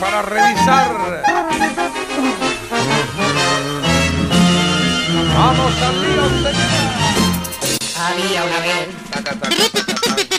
para revisar. Vamos al lío, señora. Había una vez. Taca, taca, taca, taca.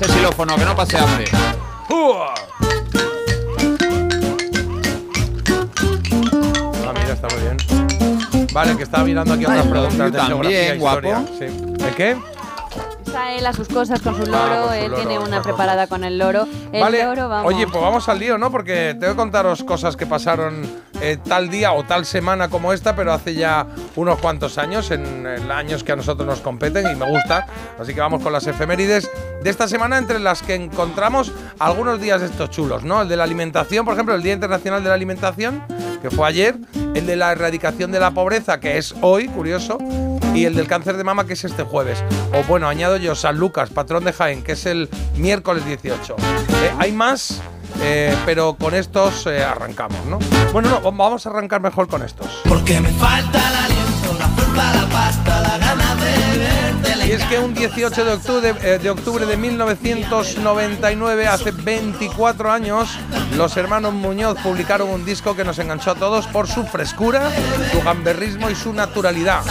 Ese xilófono, que no pase hambre. ¡Ua! Ah, mira, está muy bien. Vale, que estaba mirando aquí otras preguntas de también, geografía e guapo. historia. Sí. ¿De qué? Está él a sus cosas con su Ah, loro, con su él loro, tiene una preparada con el loro. El vale. loro, vamos. Oye, pues vamos al lío, ¿no? Porque tengo que contaros cosas que pasaron eh, tal día o tal semana como esta, pero hace ya unos cuantos años, en, en años que a nosotros nos competen y me gusta. Así que vamos con las efemérides de esta semana, entre las que encontramos algunos días de estos chulos, ¿no? El de la alimentación, por ejemplo, el Día Internacional de la Alimentación, que fue ayer. El de la erradicación de la pobreza, que es hoy, curioso. Y el del cáncer de mama, que es este jueves. O bueno, añado yo, San Lucas, patrón de Jaén, que es el miércoles 18. Eh, hay más, eh, pero con estos eh, arrancamos, ¿no? Bueno, no, vamos a arrancar mejor con estos. Porque me falta el aliento, la fruta, la pasta, la gana de verte. Y es que un 18 de octubre, eh, de octubre de 1999, hace 24 años, los hermanos Muñoz publicaron un disco que nos enganchó a todos por su frescura, su gamberrismo y su naturalidad.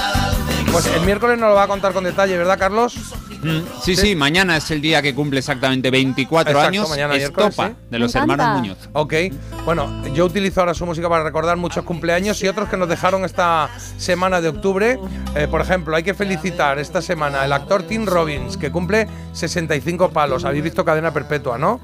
Pues el miércoles nos lo va a contar con detalle, ¿verdad, Carlos? Mm, Sí, sí, mañana es el día que cumple exactamente 24 Exacto, años. mañana, miércoles, Estopa, sí. de los hermanos. Muñoz. Ok, bueno, yo utilizo ahora su música para recordar muchos cumpleaños y otros que nos dejaron esta semana de octubre. Eh, por ejemplo, hay que felicitar esta semana al actor Tim Robbins, que cumple 65 palos. Habéis visto Cadena Perpetua, ¿no?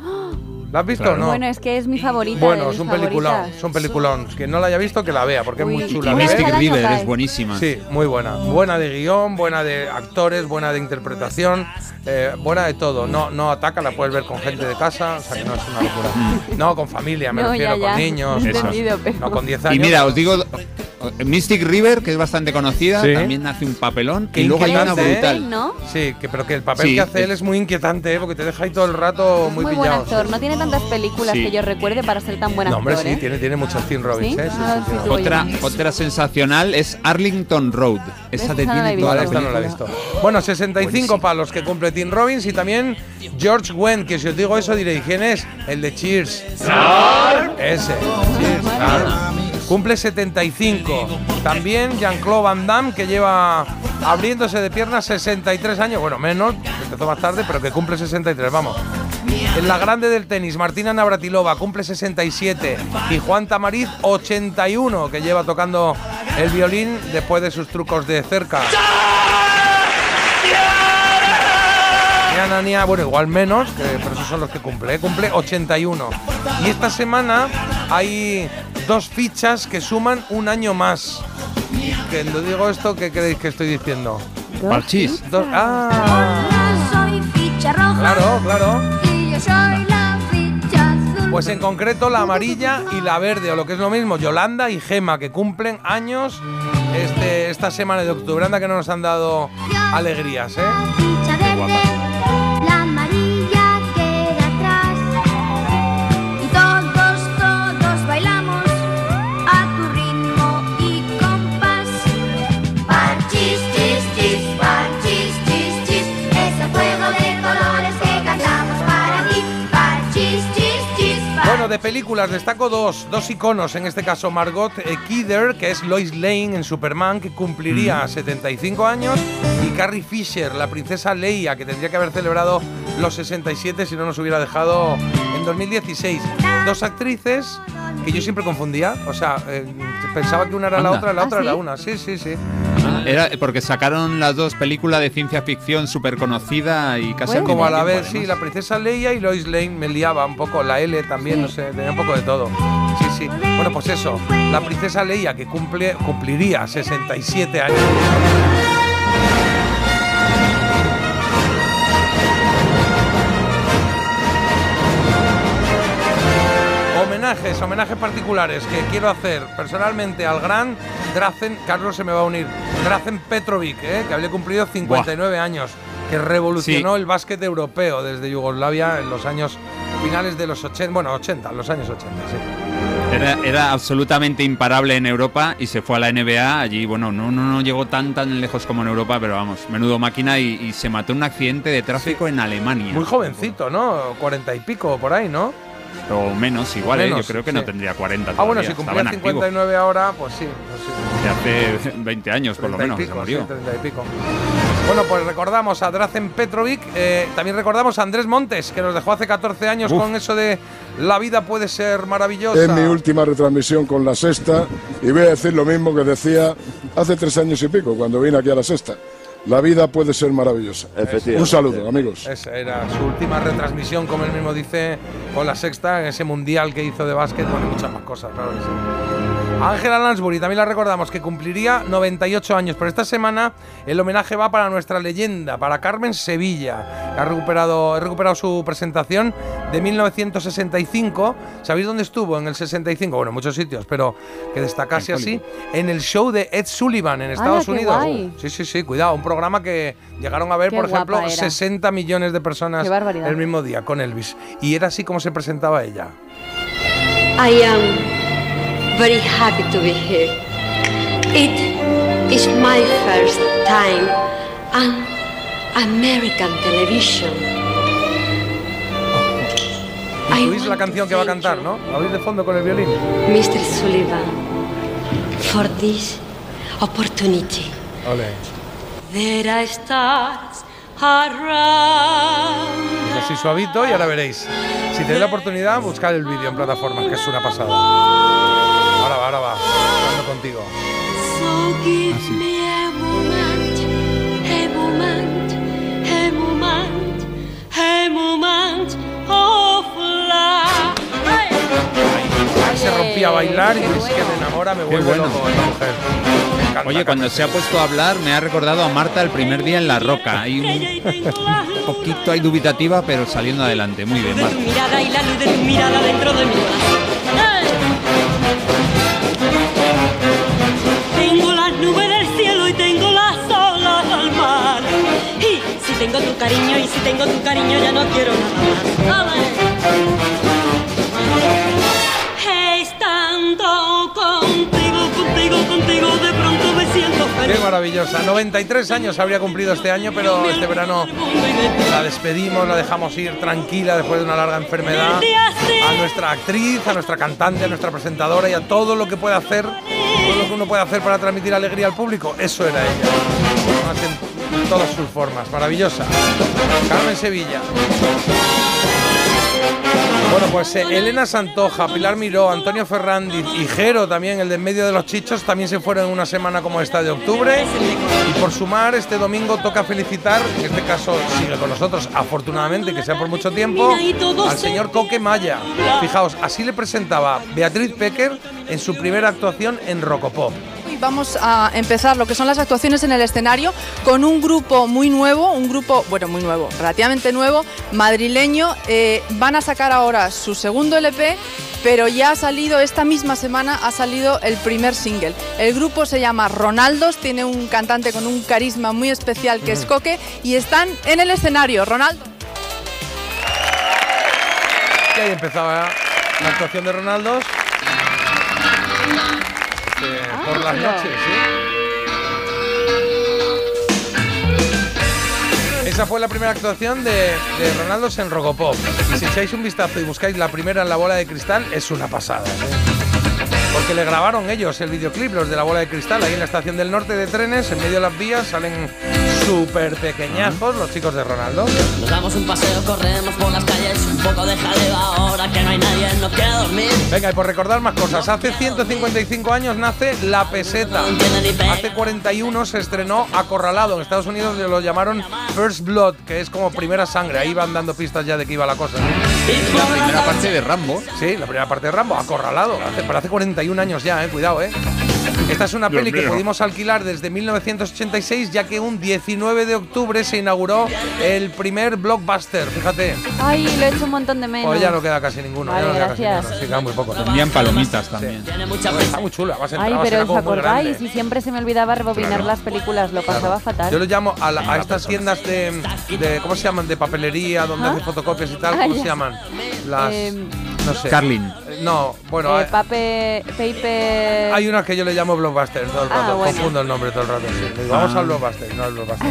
¿La has visto Claro. o no? Bueno, es que es mi favorita. Bueno, es un peliculón, un peliculón. Quien no la haya visto, que la vea, porque Uy, es muy chula. Mystic River es buenísima. Sí, muy buena. Buena de guion, buena de actores, buena de interpretación, eh, buena de todo. No, no ataca, la puedes ver con gente de casa, o sea que no es una locura. No, con familia, me No, refiero, ya, ya. con niños. Pero- No, con 10 años. Y mira, os digo, Mystic River, que es bastante conocida, Sí. también hace un papelón. Y luego hay una ¿eh? brutal. ¿no? Sí, que, pero que el papel Sí, que hace él es- muy inquietante, ¿eh? porque te deja ahí todo el rato Es muy, muy buen pillado. actor. No tiene tantas películas Sí. que yo recuerde para ser tan buen No, actor. hombre, sí, ¿eh? tiene, tiene muchos Tim Robbins, ¿Sí? ¿eh? Sí, Ah, sí, sí, sí. sí, voy Otra, otra sensacional es Arlington Road. Esa te no tiene toda la esta no la he visto. Bueno, 65 palos que cumple Tim Robbins y también George Wendt, que si os digo eso diréis, ¿quién es? El de Cheers. Ese, Cheers, claro. Cumple 75. También Jean-Claude Van Damme, que lleva abriéndose de piernas 63 años. Bueno, menos, empezó más tarde, pero que cumple 63, vamos. En la grande del tenis, Martina Navratilova cumple 67 y Juan Tamariz 81, que lleva tocando el violín después de sus trucos de cerca. Niana, nia, bueno, igual menos, que, pero esos son los que cumple, ¿eh? cumple 81. Y esta semana hay dos fichas que suman un año más. Que lo digo esto, ¿qué creéis que estoy diciendo? Parchís. Dos- ah, soy ficha roja claro, claro. y yo soy la ficha azul. Pues en concreto la amarilla y la verde, o lo que es lo mismo, Yolanda y Gema, que cumplen años este, esta semana de octubre. Anda que no nos han dado alegrías, ¿eh? La ficha de películas destaco dos, dos iconos, en este caso Margot eh, Kidder, que es Lois Lane en Superman, que cumpliría 75 años, y Carrie Fisher, la princesa Leia, que tendría que haber celebrado los 67 si no nos hubiera dejado en 2016. Dos actrices que yo siempre confundía, o sea, eh, pensaba que una era la Anda. otra, la ¿Ah, otra sí? era una, sí, sí, sí. Era porque sacaron las dos películas de ciencia ficción súper conocida y casi Bueno, Como a la vez, sí, la princesa Leia y Lois Lane me liaba un poco, la L también, no sé, tenía un poco de todo. Sí, sí. Bueno, pues eso, la princesa Leia que cumple, cumpliría 67 años. Homenajes, homenajes particulares que quiero hacer personalmente al gran Drazen, Carlos se me va a unir, Drazen Petrovic, ¿eh? que había cumplido 59 años, que revolucionó Sí. el básquet europeo desde Yugoslavia en los años finales de los 80, bueno, 80, los años 80, sí. Era, era absolutamente imparable en Europa y se fue a la NBA. Allí, bueno, no, no, no llegó tan tan lejos como en Europa, pero vamos, menudo máquina y, y se mató en un accidente de tráfico en Alemania. Muy jovencito, ¿no? 40 y pico por ahí, ¿no? O menos, igual, ¿eh? Yo creo que sí. no tendría 40 Ah, bueno, todavía, si cumplía en activo. 59 ahora, pues sí, pues sí. Hace 20 años, por lo 30 y menos, que se murió. sí, 30 y pico. Bueno, pues recordamos a Drazen Petrovic, eh, también recordamos a Andrés Montes, que nos dejó hace 14 años Uf. con eso de la vida puede ser maravillosa. Es mi última retransmisión con la sexta y voy a decir lo mismo que decía hace tres años y pico cuando vine aquí a la sexta. La vida puede ser maravillosa. Efectivamente. Un saludo, amigos. Esa era su última retransmisión, como él mismo dice, con la sexta, en ese mundial que hizo de básquet, bueno, muchas más cosas, claro que sí. Ángela Lansbury, también la recordamos, que cumpliría 98 años, pero esta semana el homenaje va para nuestra leyenda, para Carmen Sevilla, ha recuperado, ha recuperado su presentación de 1965. ¿Sabéis dónde estuvo en el 65? Bueno, en muchos sitios, pero que destacase así, en el show de Ed Sullivan en Estados Unidos. guay! Sí, sí, sí, cuidado, un programa que llegaron a ver, Qué por ejemplo, guapa era. 60 millones de personas el mismo día con Elvis. Y era así como se presentaba ella. I am very happy to be here. It is my first time on American television. I ¿Oís la canción que va a cantar, no? ¿La oís de fondo con el violín? Mr. Sullivan, for this opportunity. Ole. There are stars around. Es así suavito y ahora veréis. Si tenéis la oportunidad, buscad el vídeo en plataformas, que es una pasada. Ahora va, ahora va. Hablando contigo. So give sí. me a moment, a moment, a moment, a moment of love. Ahí se rompía a bailar y es que me enamora, me vuelve bueno. loco esta mujer. Encanta, Oye, cuando se ha puesto a hablar, me ha recordado a Marta el primer día en La Roca. Hay un poquito ahí dubitativa, pero saliendo adelante. Muy bien, Marta. mirada y la luz de tu mirada dentro de mi cariño y si tengo tu cariño ya no quiero nada más. ¡Ale! Estando contigo, contigo, contigo, de pronto me siento Qué feliz. maravillosa. 93 años habría cumplido este año, pero este verano la despedimos, la dejamos ir tranquila después de una larga enfermedad. A nuestra actriz, a nuestra cantante, a nuestra presentadora y a todo lo que puede hacer, todo lo que uno puede hacer para transmitir alegría al público. Eso era ella. Todas sus formas. Maravillosa. Carmen Sevilla. Bueno, pues eh, Elena Santoja, Pilar Miró, Antonio Ferrandiz y Jero también, el de en medio de los chichos, también se fueron en una semana como esta de octubre. Y por sumar, este domingo toca felicitar, en este caso sigue con nosotros, afortunadamente, que sea por mucho tiempo, al señor Coque Maya. Fijaos, así le presentaba Beatriz Pecker en su primera actuación en Rocopop. Hoy vamos a empezar lo que son las actuaciones en el escenario con un grupo muy nuevo, un grupo, bueno, muy nuevo, relativamente nuevo, madrileño. Eh, van a sacar ahora su segundo LP, pero ya ha salido, esta misma semana ha salido el primer single. El grupo se llama Ronaldos, tiene un cantante con un carisma muy especial que es Coque y están en el escenario. Ronaldo. Y ahí empezaba la actuación de Ronaldos. Por las noches, ¿sí? Esa fue la primera actuación de, de Ronaldos en Rocopop. Y si echáis un vistazo y buscáis la primera en la bola de cristal, es una pasada. ¿sí? Porque le grabaron ellos el videoclip, los de la bola de cristal, ahí en la estación del norte de trenes, en medio de las vías, salen súper pequeñajos los chicos de Ronaldo. Nos damos un paseo, corremos por las calles, un poco de jaleo ahora que no hay nadie, no quiero dormir. Venga, y por recordar más cosas, hace 155 años nace La Peseta. Hace 41 se estrenó Acorralado. En Estados Unidos lo llamaron First Blood, que es como primera sangre. Ahí van dando pistas ya de que iba la cosa. La primera parte de Rambo. Sí, la primera parte de Rambo, Acorralado. Hace, pero hace 41 años ya, eh, cuidado, eh. Esta es una Dios peli que pudimos alquilar desde 1986, ya que un 19 de octubre se inauguró el primer blockbuster. Fíjate, Ay, lo he hecho un montón de menos. pues ya no queda casi ninguno. ya no queda casi gracias. ninguno. Sí, queda muy poco. Vendían palomitas también. Tiene mucha Bueno, Está muy chula. Vas a Ay, entrar, pero será ¿os acordáis? Y siempre se me olvidaba rebobinar Claro. las películas, lo pasaba fatal. Yo lo llamo a, la- a estas tiendas de, de- ¿Cómo se llaman? De papelería, donde ¿Ah? hacen fotocopias y tal. Ah, ¿Cómo ya. se llaman? Las. Em, no sé. Carlin. No, bueno. Eh, hay- pape, paper... Hay unas que yo le llamo blockbuster todo el Ah, rato. bueno. Confundo el nombre todo el rato. sí. Digo, vamos Ah. al blockbuster, no al blockbuster.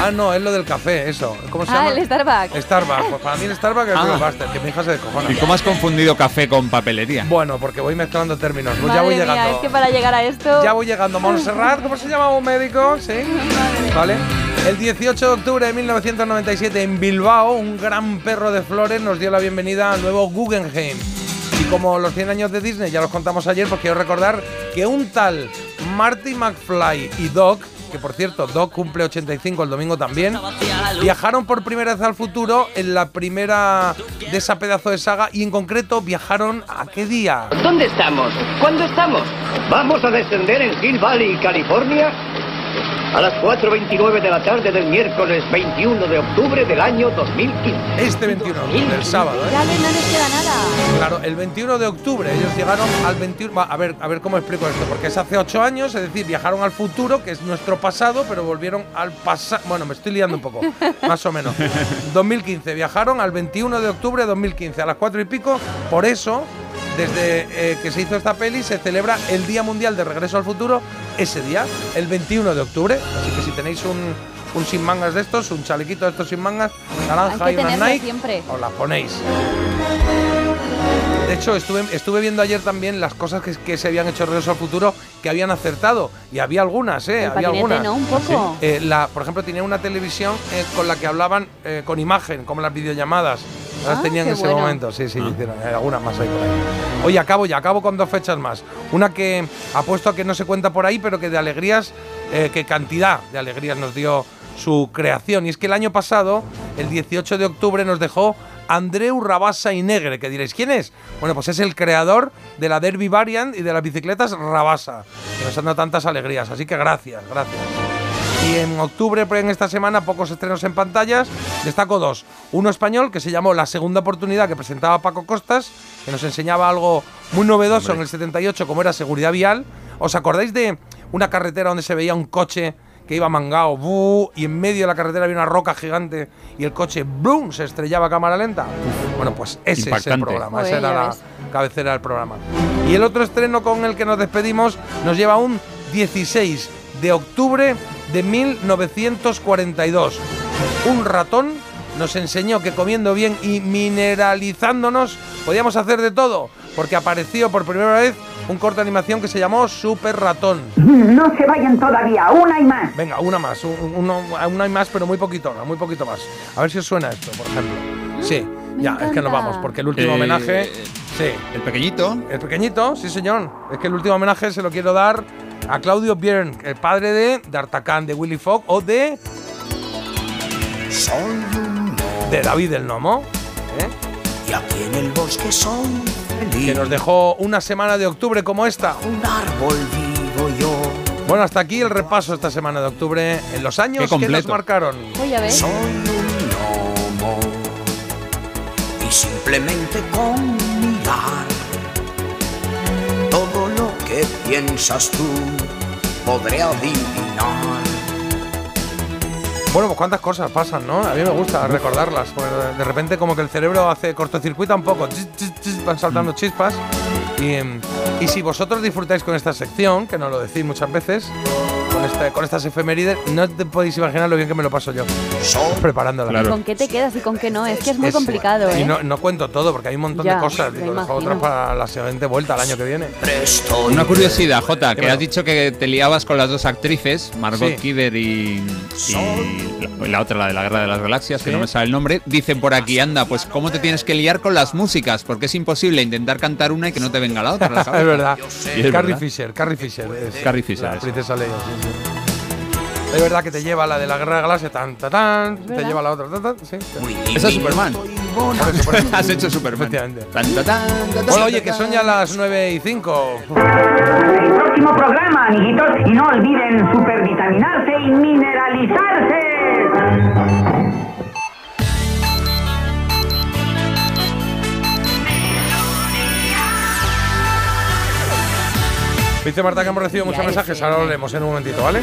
Ah, no, es lo del café, eso. ¿Cómo se Ah, llama? el Starbucks. Starbucks. Pues para mí el Starbucks es el Ah. blockbuster, que mi hija se descojona. ¿Y cómo has confundido café con papelería? Bueno, porque voy mezclando términos. Pues ya voy mía, llegando. es que para llegar a esto... Ya voy llegando. Montserrat, ¿cómo se llama un médico? Sí. Vale. El 18 de octubre de 1997 en Bilbao, un gran perro de flores nos dio la bienvenida al nuevo Guggenheim. Y como los 100 años de Disney ya los contamos ayer, pues quiero recordar que un tal Marty McFly y Doc, que por cierto, Doc cumple 85 el domingo también, viajaron por primera vez al futuro en la primera de esa pedazo de saga y en concreto viajaron a qué día? ¿Dónde estamos? ¿Cuándo estamos? Vamos a descender en Hill Valley, California, a las 4.29 de la tarde del miércoles 21 de octubre del año 2015. Este 21 de octubre, el sábado, ¿eh? Ya no les queda nada. Claro, el 21 de octubre ellos llegaron al 21. va, a ver, a ver cómo explico esto, porque es hace 8 años, es decir, viajaron al futuro, que es nuestro pasado, pero volvieron al pasado. Bueno, me estoy liando un poco, más o menos. 2015, viajaron al 21 de octubre de 2015, a las 4 y pico. Por eso, desde eh, que se hizo esta peli, se celebra el Día Mundial de Regreso al Futuro ese día, el 21 de octubre. Así que si tenéis un. Un sin mangas de estos, un chalequito de estos sin mangas, naranja Hay que y una Nike, siempre. os las ponéis. De hecho, estuve, estuve viendo ayer también las cosas que, que se habían hecho Regreso al Futuro que habían acertado. Y había algunas, ¿eh? El había algunas. ¿no? Un poco. Eh, la, por ejemplo, tenía una televisión eh, con la que hablaban eh, con imagen, como las videollamadas. Las Ah, tenían en ese bueno. momento, sí, sí, hicieron. Hay algunas más ahí por ahí. Oye, acabo ya, acabo con dos fechas más. Una que apuesto a que no se cuenta por ahí, pero que de alegrías, eh, que cantidad de alegrías nos dio su creación. Y es que el año pasado, el 18 de octubre, nos dejó Andreu Rabasa y Negre, que diréis, ¿quién es? Bueno, pues es el creador de la Derby Variant y de las bicicletas Rabasa, que nos han dado tantas alegrías. Así que gracias, gracias. Y en octubre, pues, en esta semana, pocos estrenos en pantallas. Destaco dos. Uno español que se llamó La Segunda Oportunidad, que presentaba Paco Costas, que nos enseñaba algo muy novedoso en el 78, como era seguridad vial. ¿Os acordáis de una carretera donde se veía un coche que iba mangado, ¡bu! y en medio de la carretera había una roca gigante y el coche ¡blum! se estrellaba a cámara lenta? Bueno, pues ese es el programa, esa era la cabecera del programa. Y el otro estreno con el que nos despedimos nos lleva a un 16 de octubre de 1942. Un ratón nos enseñó que comiendo bien y mineralizándonos podíamos hacer de todo, porque apareció por primera vez un corto de animación que se llamó Super Ratón. No se vayan todavía, una y más. Venga, una más, un- uno, una hay más, pero muy poquito, muy poquito más. A ver si os suena esto, por ejemplo. Sí, Me ya, es que nos vamos, porque el último Eh, homenaje. Sí, El pequeñito. el pequeñito, sí señor. Es que el último homenaje se lo quiero dar a Claudio Björn, el padre de D'Artagnan, de Willy Fogg o de. De David el Nomo. ¿eh? Y aquí en el bosque soy feliz. Que nos dejó una semana de octubre como esta. Un árbol vivo yo. Bueno, hasta aquí el repaso esta semana de octubre en los años que nos marcaron. Oye, a ver. Soy un gnomo. Y simplemente con mirar piensas tú podré adivinar. Bueno, pues cuántas cosas pasan, ¿no? A mí me gusta recordarlas. porque de repente como que el cerebro hace cortocircuita un poco. Chis, chis, chis, van saltando chispas. Y, y si vosotros disfrutáis con esta sección, que nos lo decís muchas veces, con, este- con estas efemérides, no te podéis imaginar lo bien que me lo paso yo preparándola. Claro. ¿Con qué te quedas y con qué no? Es que es muy Es- complicado, Y ¿eh? no, no cuento todo porque hay un montón Ya, de cosas. Digo, dejo otras para la siguiente vuelta, el año que viene. Una curiosidad, Jota, que has dicho que te liabas con las dos actrices, Margot Sí. Kidder y, y la, la otra, la de la Guerra de las Galaxias, Sí. que no me sabe el nombre. Dicen por aquí, anda, pues cómo te tienes que liar con las músicas, porque es imposible intentar cantar una y que no te venga la otra. la es verdad. Y es Carrie verdad. Fisher, Carrie Fisher. Es Carrie Fisher, La princesa Leia, sí, sí. Es verdad que te lleva la de la Guerra de Galaxia, tan, tan, tan, te lleva la otra, tan, tan, sí. Esa es Superman. Por eso, por eso. Has hecho Superman. Efectivamente. Tan, ta, tan, ta, ta, Bueno, oye, que son ya las 9 y 5. El próximo programa, amiguitos, y no olviden supervitaminarse y mineralizarse. Dice Marta que hemos recibido muchos mensajes, ahora lo leemos en un momentito, ¿vale?